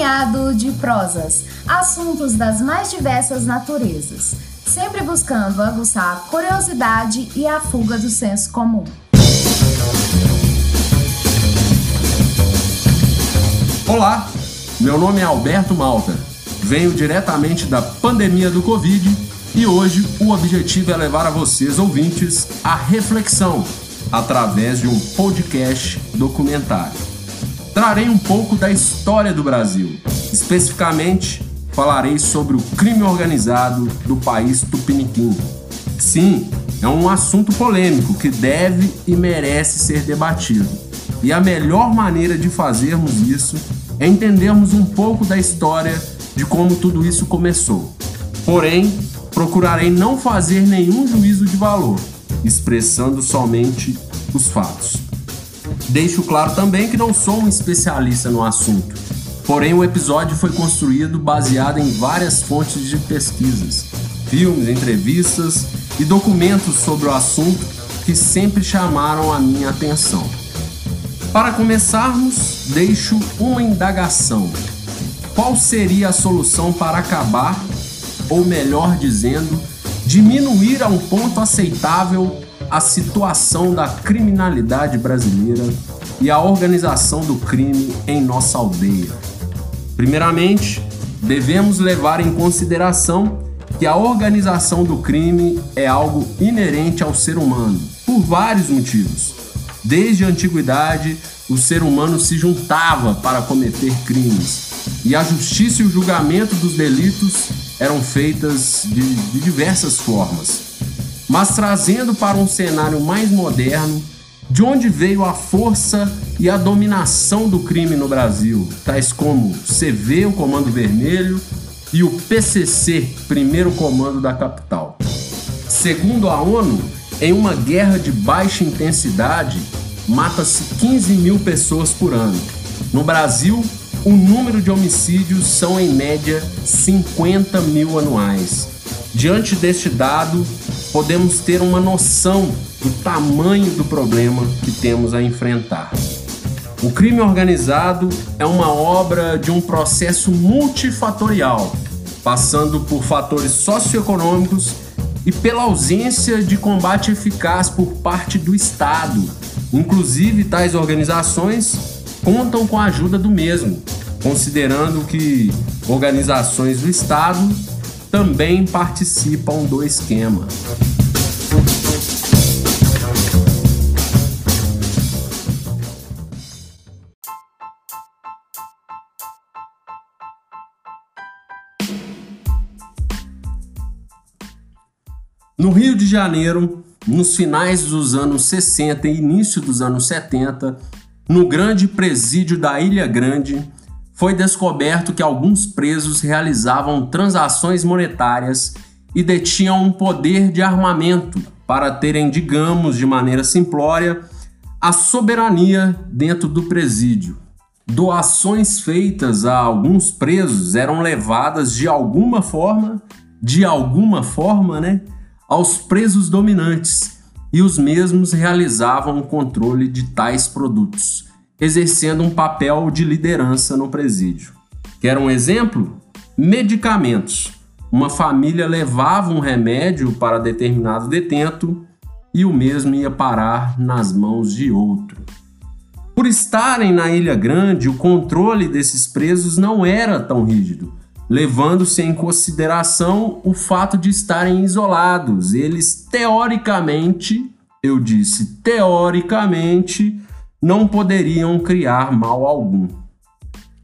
emaranhado de prosas, assuntos das mais diversas naturezas, sempre buscando aguçar a curiosidade e a fuga do senso comum. Olá, meu nome é Alberto Malta. Venho diretamente da pandemia do Covid e hoje o objetivo é levar a vocês, ouvintes, a reflexão através de um podcast documentário. Trarei um pouco da história do Brasil, especificamente falarei sobre o crime organizado do país tupiniquim. Sim, é um assunto polêmico que deve e merece ser debatido. E a melhor maneira de fazermos isso é entendermos um pouco da história de como tudo isso começou. Porém, procurarei não fazer nenhum juízo de valor, expressando somente os fatos. Deixo claro também que não sou um especialista no assunto, porém o episódio foi construído baseado em várias fontes de pesquisas, filmes, entrevistas e documentos sobre o assunto que sempre chamaram a minha atenção. Para começarmos, deixo uma indagação. Qual seria a solução para acabar, ou melhor dizendo, diminuir a um ponto aceitável a situação da criminalidade brasileira e a organização do crime em nossa aldeia? Primeiramente, devemos levar em consideração que a organização do crime é algo inerente ao ser humano, por vários motivos. Desde a antiguidade, o ser humano se juntava para cometer crimes, e a justiça e o julgamento dos delitos eram feitas de, de diversas formas. Mas trazendo para um cenário mais moderno, de onde veio a força e a dominação do crime no Brasil, tais como CV, o Comando Vermelho, e o PCC, primeiro comando da capital. Segundo a ONU, em uma guerra de baixa intensidade, mata-se 15 mil pessoas por ano. No Brasil, o número de homicídios são em média 50 mil anuais. Diante deste dado, podemos ter uma noção do tamanho do problema que temos a enfrentar. O crime organizado é uma obra de um processo multifatorial, passando por fatores socioeconômicos e pela ausência de combate eficaz por parte do Estado. Inclusive, tais organizações contam com a ajuda do mesmo, considerando que organizações do Estado também participam do esquema. No Rio de Janeiro, nos finais dos anos 60 e início dos anos 70, no grande presídio da Ilha Grande, foi descoberto que alguns presos realizavam transações monetárias e detinham um poder de armamento para terem, digamos de maneira simplória, a soberania dentro do presídio. Doações feitas a alguns presos eram levadas de alguma forma, de alguma forma, né, aos presos dominantes e os mesmos realizavam o controle de tais produtos, exercendo um papel de liderança no presídio. Quer um exemplo? Medicamentos. Uma família levava um remédio para determinado detento e o mesmo ia parar nas mãos de outro. Por estarem na Ilha Grande, o controle desses presos não era tão rígido, levando-se em consideração o fato de estarem isolados. Eles, teoricamente, eu disse teoricamente, não poderiam criar mal algum.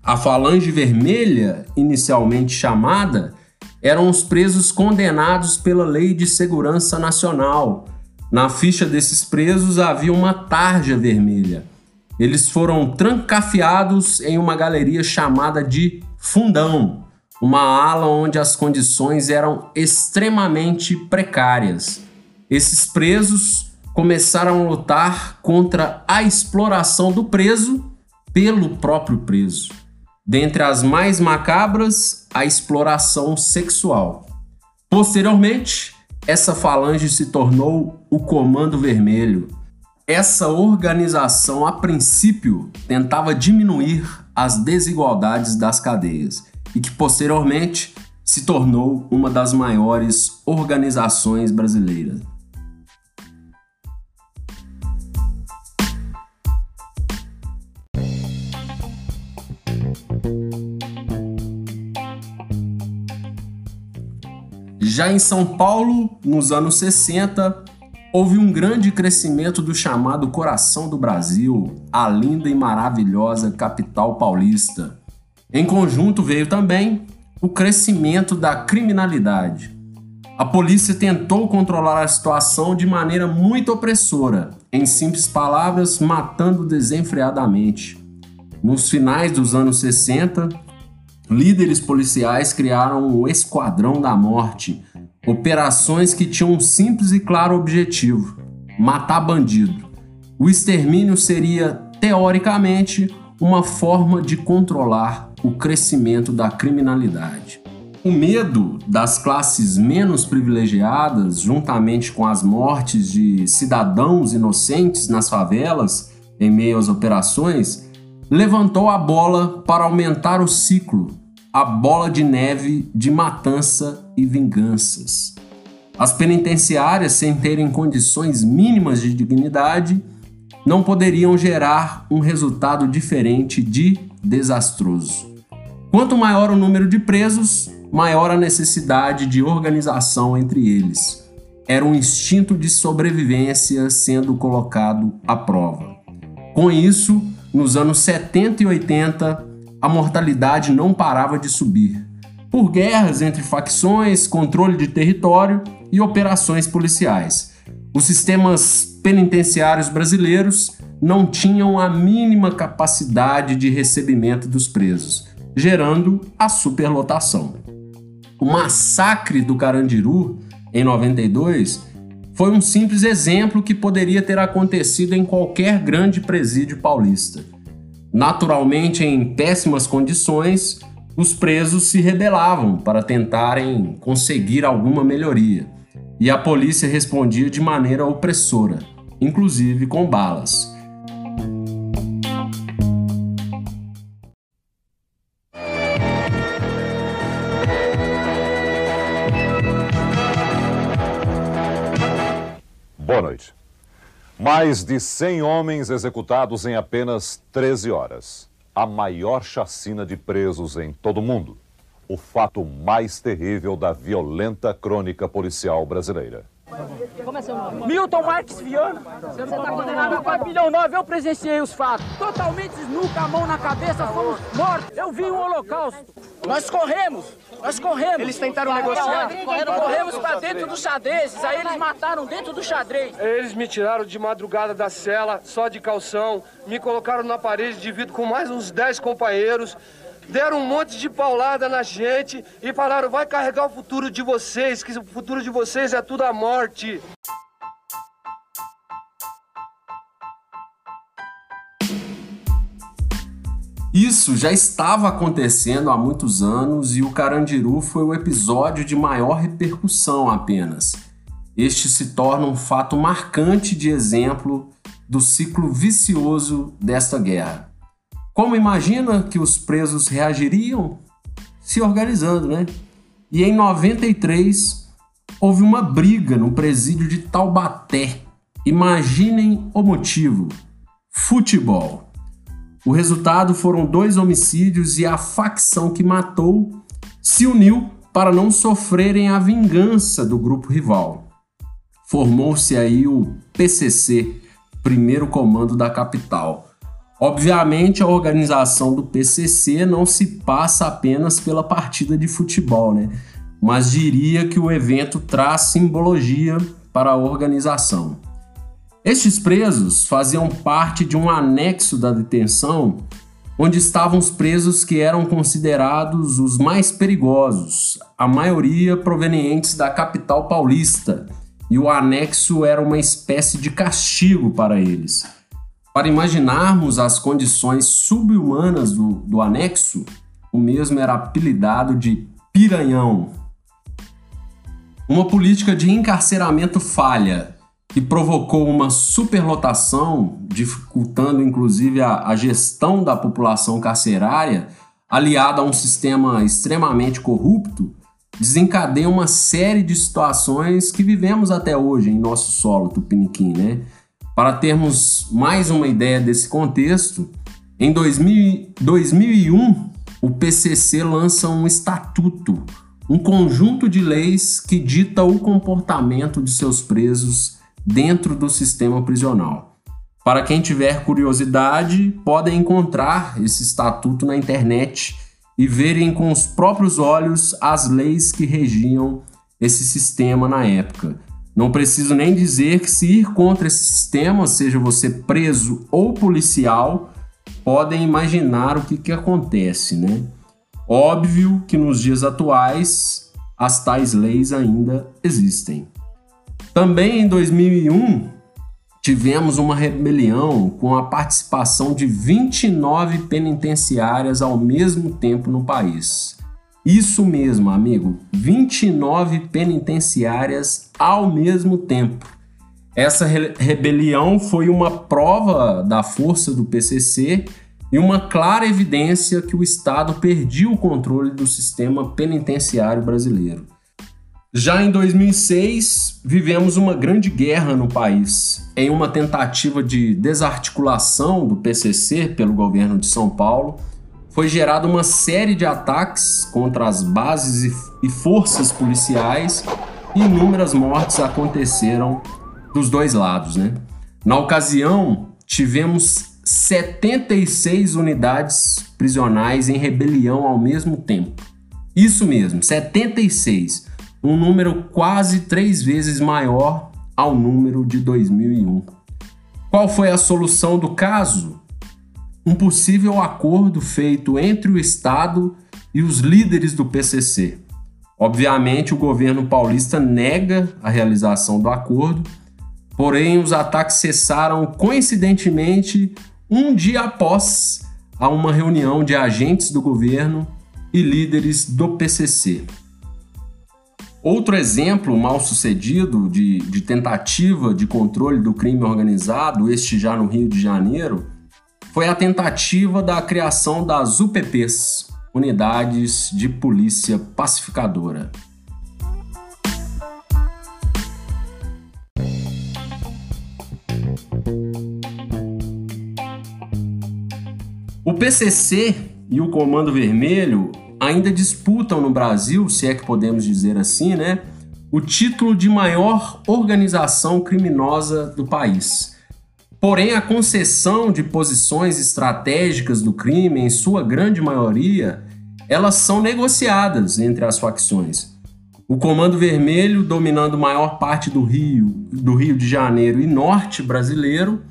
A Falange Vermelha, inicialmente chamada, eram os presos condenados pela Lei de Segurança Nacional. Na ficha desses presos havia uma tarja vermelha. Eles foram trancafiados em uma galeria chamada de Fundão, uma ala onde as condições eram extremamente precárias. Esses presos começaram a lutar contra a exploração do preso pelo próprio preso. Dentre as mais macabras, a exploração sexual. Posteriormente, essa falange se tornou o Comando Vermelho. Essa organização, a princípio, tentava diminuir as desigualdades das cadeias e que posteriormente se tornou uma das maiores organizações brasileiras. Já em São Paulo, nos anos 60, houve um grande crescimento do chamado coração do Brasil, a linda e maravilhosa capital paulista. Em conjunto veio também o crescimento da criminalidade. A polícia tentou controlar a situação de maneira muito opressora, em simples palavras, matando desenfreadamente. Nos finais dos anos 60, líderes policiais criaram o Esquadrão da Morte, operações que tinham um simples e claro objetivo: matar bandido. O extermínio seria, teoricamente, uma forma de controlar o crescimento da criminalidade. O medo das classes menos privilegiadas, juntamente com as mortes de cidadãos inocentes nas favelas, em meio às operações, levantou a bola para aumentar o ciclo, a bola de neve de matança e vinganças. As penitenciárias, sem terem condições mínimas de dignidade, não poderiam gerar um resultado diferente de desastroso. Quanto maior o número de presos, maior a necessidade de organização entre eles. Era um instinto de sobrevivência sendo colocado à prova. Com isso, nos anos 70 e 80, a mortalidade não parava de subir, por guerras entre facções, controle de território e operações policiais. Os sistemas penitenciários brasileiros não tinham a mínima capacidade de recebimento dos presos, gerando a superlotação. O massacre do Carandiru, em 92, foi um simples exemplo que poderia ter acontecido em qualquer grande presídio paulista. Naturalmente, em péssimas condições, os presos se rebelavam para tentarem conseguir alguma melhoria, e a polícia respondia de maneira opressora, inclusive com balas. Boa noite. Mais de 100 homens executados em apenas 13 horas. A maior chacina de presos em todo o mundo. O fato mais terrível da violenta crônica policial brasileira. Como é seu nome? Milton Marques Viana. Você está condenado a 4 milhões 9, eu presenciei os fatos. Totalmente nu, com a mão na cabeça, fomos mortos. Eu vi um holocausto. Nós corremos, nós corremos. Eles tentaram negociar? Corremos para dentro dos xadrezes, aí eles mataram dentro do xadrez. Eles me tiraram de madrugada da cela, só de calção, me colocaram na parede de vidro com mais uns 10 companheiros deram um monte de paulada na gente e falaram: vai carregar o futuro de vocês, que o futuro de vocês é tudo a morte. Isso já estava acontecendo há muitos anos e o Carandiru foi o episódio de maior repercussão apenas. Este se torna um fato marcante de exemplo do ciclo vicioso desta guerra. Como imagina que os presos reagiriam? Se organizando, né? E em 93 houve uma briga no presídio de Taubaté. Imaginem o motivo: futebol. O resultado foram dois homicídios e a facção que matou se uniu para não sofrerem a vingança do grupo rival. Formou-se aí o PCC, primeiro comando da capital Obviamente, a organização do PCC não se passa apenas pela partida de futebol, né? Mas diria que o evento traz simbologia para a organização. Estes presos faziam parte de um anexo da detenção onde estavam os presos que eram considerados os mais perigosos, a maioria provenientes da capital paulista, e o anexo era uma espécie de castigo para eles. Para imaginarmos as condições subhumanas do, do anexo, o mesmo era apelidado de piranhão. Uma política de encarceramento falha que provocou uma superlotação, dificultando inclusive a, a gestão da população carcerária, aliada a um sistema extremamente corrupto, desencadeia uma série de situações que vivemos até hoje em nosso solo tupiniquim, né? Para termos mais uma ideia desse contexto, em 2000, 2001 o PCC lança um estatuto, um conjunto de leis que dita o comportamento de seus presos dentro do sistema prisional. Para quem tiver curiosidade, podem encontrar esse estatuto na internet e verem com os próprios olhos as leis que regiam esse sistema na época. Não preciso nem dizer que se ir contra esse sistema, seja você preso ou policial, podem imaginar o que, que acontece, né? Óbvio que nos dias atuais as tais leis ainda existem. Também em 2001 tivemos uma rebelião com a participação de 29 penitenciárias ao mesmo tempo no país. Isso mesmo, amigo, 29 penitenciárias ao mesmo tempo. Essa re rebelião foi uma prova da força do PCC e uma clara evidência que o Estado perdia o controle do sistema penitenciário brasileiro. Já em 2006, vivemos uma grande guerra no país, em uma tentativa de desarticulação do PCC pelo governo de São Paulo. Foi gerada uma série de ataques contra as bases e forças policiais e inúmeras mortes aconteceram dos dois lados, né? Na ocasião, tivemos 76 unidades prisionais em rebelião ao mesmo tempo. Isso mesmo, 76, um número quase três vezes maior ao número de 2001. Qual foi a solução do caso? Um possível acordo feito entre o Estado e os líderes do PCC. Obviamente, o governo paulista nega a realização do acordo Porém, os ataques cessaram coincidentemente um dia após a uma reunião de agentes do governo e líderes do PCC. Outro exemplo mal sucedido de, de, tentativa de controle do crime organizado, este já no Rio de Janeiro, foi a tentativa da criação das UPPs Unidades de Polícia Pacificadora. O PCC e o Comando Vermelho ainda disputam no Brasil, se é que podemos dizer assim, né, o título de maior organização criminosa do país. Porém, a concessão de posições estratégicas do crime, em sua grande maioria, elas são negociadas entre as facções. O Comando Vermelho dominando maior parte do Rio, do Rio de Janeiro e norte brasileiro,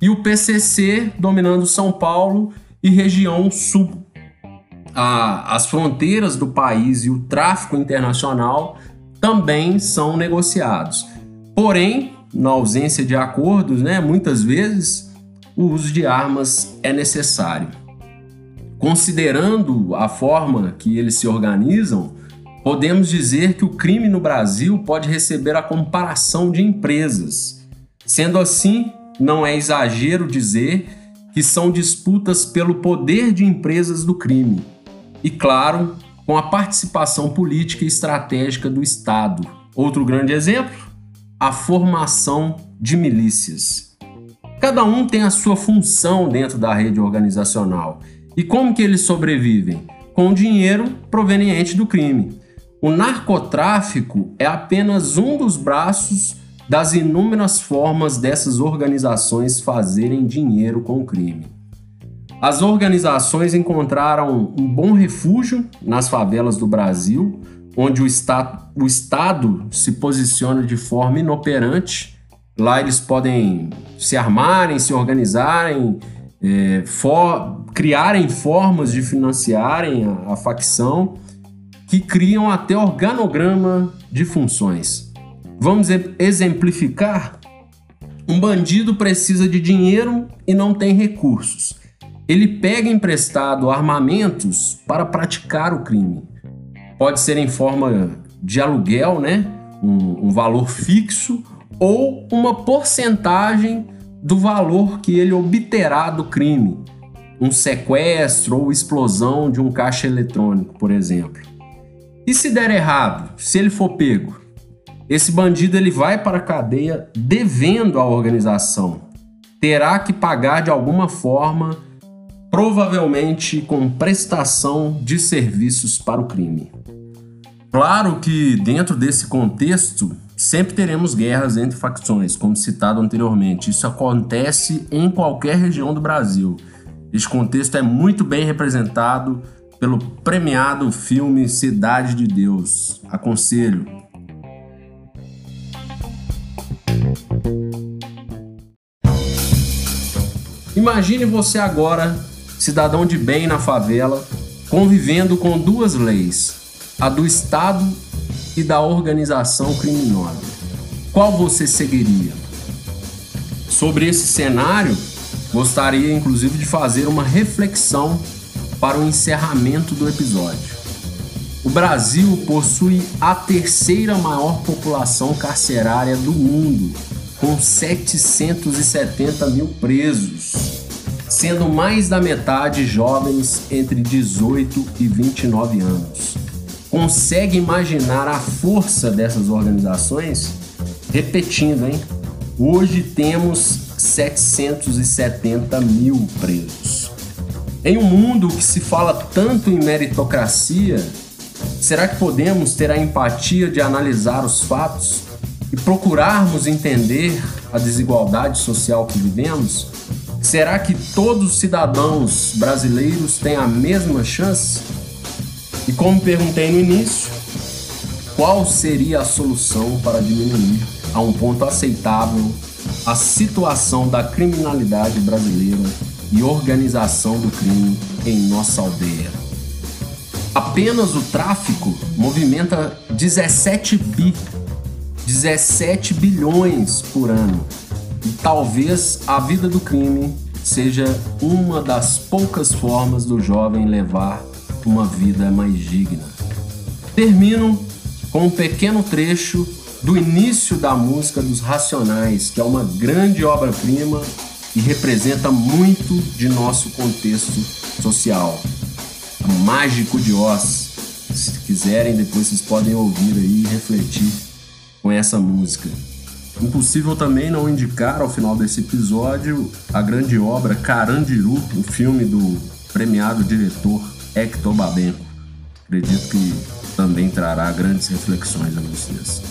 e o PCC dominando São Paulo e região sul. as fronteiras do país e o tráfico internacional também são negociados. Porém, na ausência de acordos, né, muitas vezes o uso de armas é necessário. Considerando a forma que eles se organizam, podemos dizer que o crime no Brasil pode receber a comparação de empresas. Sendo assim, não é exagero dizer que são disputas pelo poder de empresas do crime. E, claro, com a participação política e estratégica do Estado. Outro grande exemplo? A formação de milícias. Cada um tem a sua função dentro da rede organizacional. E como que eles sobrevivem? Com o dinheiro proveniente do crime. O narcotráfico é apenas um dos braços das inúmeras formas dessas organizações fazerem dinheiro com o crime. As organizações encontraram um bom refúgio nas favelas do Brasil, onde o, está, o Estado se posiciona de forma inoperante. Lá eles podem se armarem, se organizarem, é, for, criarem formas de financiarem a, a facção que criam até organograma de funções. Vamos exemplificar? Um bandido precisa de dinheiro e não tem recursos. Ele pega emprestado armamentos para praticar o crime. Pode ser em forma de aluguel, né? Um, um valor fixo, ou uma porcentagem do valor que ele obterá do crime, um sequestro ou explosão de um caixa eletrônico, por exemplo. E se der errado, se ele for pego, esse bandido ele vai para a cadeia devendo à organização. Terá que pagar de alguma forma, provavelmente com prestação de serviços para o crime. Claro que dentro desse contexto sempre teremos guerras entre facções, como citado anteriormente. Isso acontece em qualquer região do Brasil. Este contexto é muito bem representado pelo premiado filme Cidade de Deus. Aconselho. Imagine você agora, cidadão de bem na favela, convivendo com duas leis: a do Estado e da organização criminosa. Qual você seguiria? Sobre esse cenário, gostaria inclusive de fazer uma reflexão para o encerramento do episódio. O Brasil possui a terceira maior população carcerária do mundo, com 770 mil presos, sendo mais da metade jovens entre 18 e 29 anos. Consegue imaginar a força dessas organizações? Repetindo, hein? Hoje temos 770 mil presos. Em um mundo que se fala tanto em meritocracia, será que podemos ter a empatia de analisar os fatos e procurarmos entender a desigualdade social que vivemos? Será que todos os cidadãos brasileiros têm a mesma chance? E como perguntei no início, qual seria a solução para diminuir a um ponto aceitável a situação da criminalidade brasileira e organização do crime em nossa aldeia? Apenas o tráfico movimenta 17 bi, 17 bilhões por ano. E talvez a vida do crime seja uma das poucas formas do jovem levar uma vida mais digna. Termino com um pequeno trecho do início da música dos Racionais, que é uma grande obra-prima e representa muito de nosso contexto social. Mágico de Oz. Se quiserem, depois vocês podem ouvir aí e refletir com essa música. Impossível também não indicar ao final desse episódio a grande obra Carandiru, o filme do premiado diretor Hector Babenco. Acredito que também trará grandes reflexões a vocês.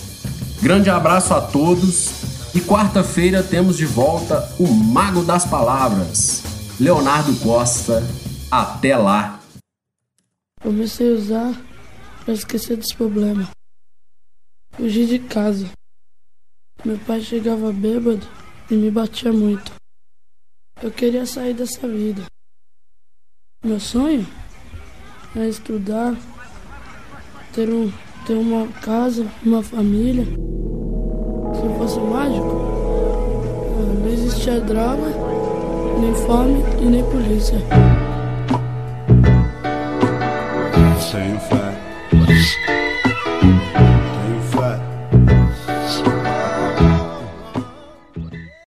Grande abraço a todos e quarta-feira temos de volta o Mago das Palavras, Leonardo Costa. Até lá! Comecei a usar para esquecer dos problemas. Fugi de casa. Meu pai chegava bêbado e me batia muito. Eu queria sair dessa vida. Meu sonho a estudar, ter, um, ter uma casa, uma família. Se eu fosse mágico, eh, não existia drama, nem fome e nem polícia. Sem fé.